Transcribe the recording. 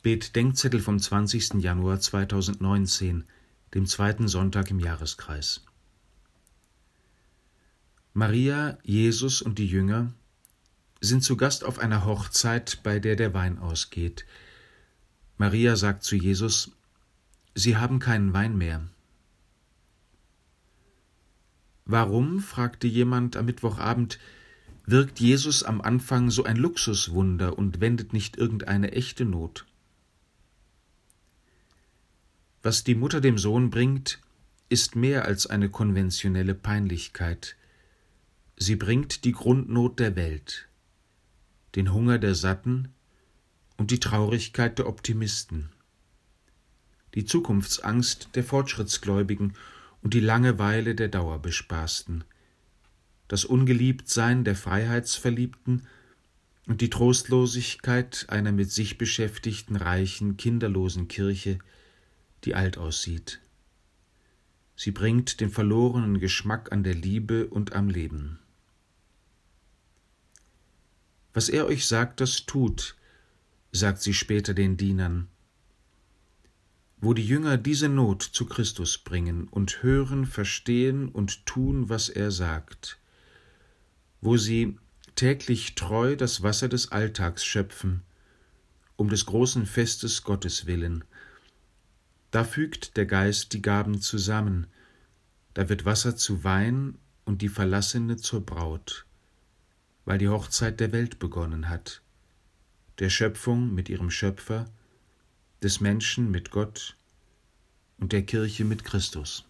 Bet-Denkzettel vom 20. Januar 2019, dem zweiten Sonntag im Jahreskreis. Maria, Jesus und die Jünger sind zu Gast auf einer Hochzeit, bei der der Wein ausgeht. Maria sagt zu Jesus, Sie haben keinen Wein mehr. Warum, fragte jemand am Mittwochabend, wirkt Jesus am Anfang so ein Luxuswunder und wendet nicht irgendeine echte Not? Was die Mutter dem Sohn bringt, ist mehr als eine konventionelle Peinlichkeit. Sie bringt die Grundnot der Welt, den Hunger der Satten und die Traurigkeit der Optimisten, die Zukunftsangst der Fortschrittsgläubigen und die Langeweile der Dauerbespaßten, das Ungeliebtsein der Freiheitsverliebten und die Trostlosigkeit einer mit sich beschäftigten, reichen, kinderlosen Kirche, die alt aussieht. Sie bringt den verlorenen Geschmack an der Liebe und am Leben. Was er euch sagt, das tut, sagt sie später den Dienern. Wo die Jünger diese Not zu Christus bringen und hören, verstehen und tun, was er sagt, wo sie täglich treu das Wasser des Alltags schöpfen, um des großen Festes Gottes willen, da fügt der Geist die Gaben zusammen, da wird Wasser zu Wein und die Verlassene zur Braut, weil die Hochzeit der Welt begonnen hat, der Schöpfung mit ihrem Schöpfer, des Menschen mit Gott und der Kirche mit Christus.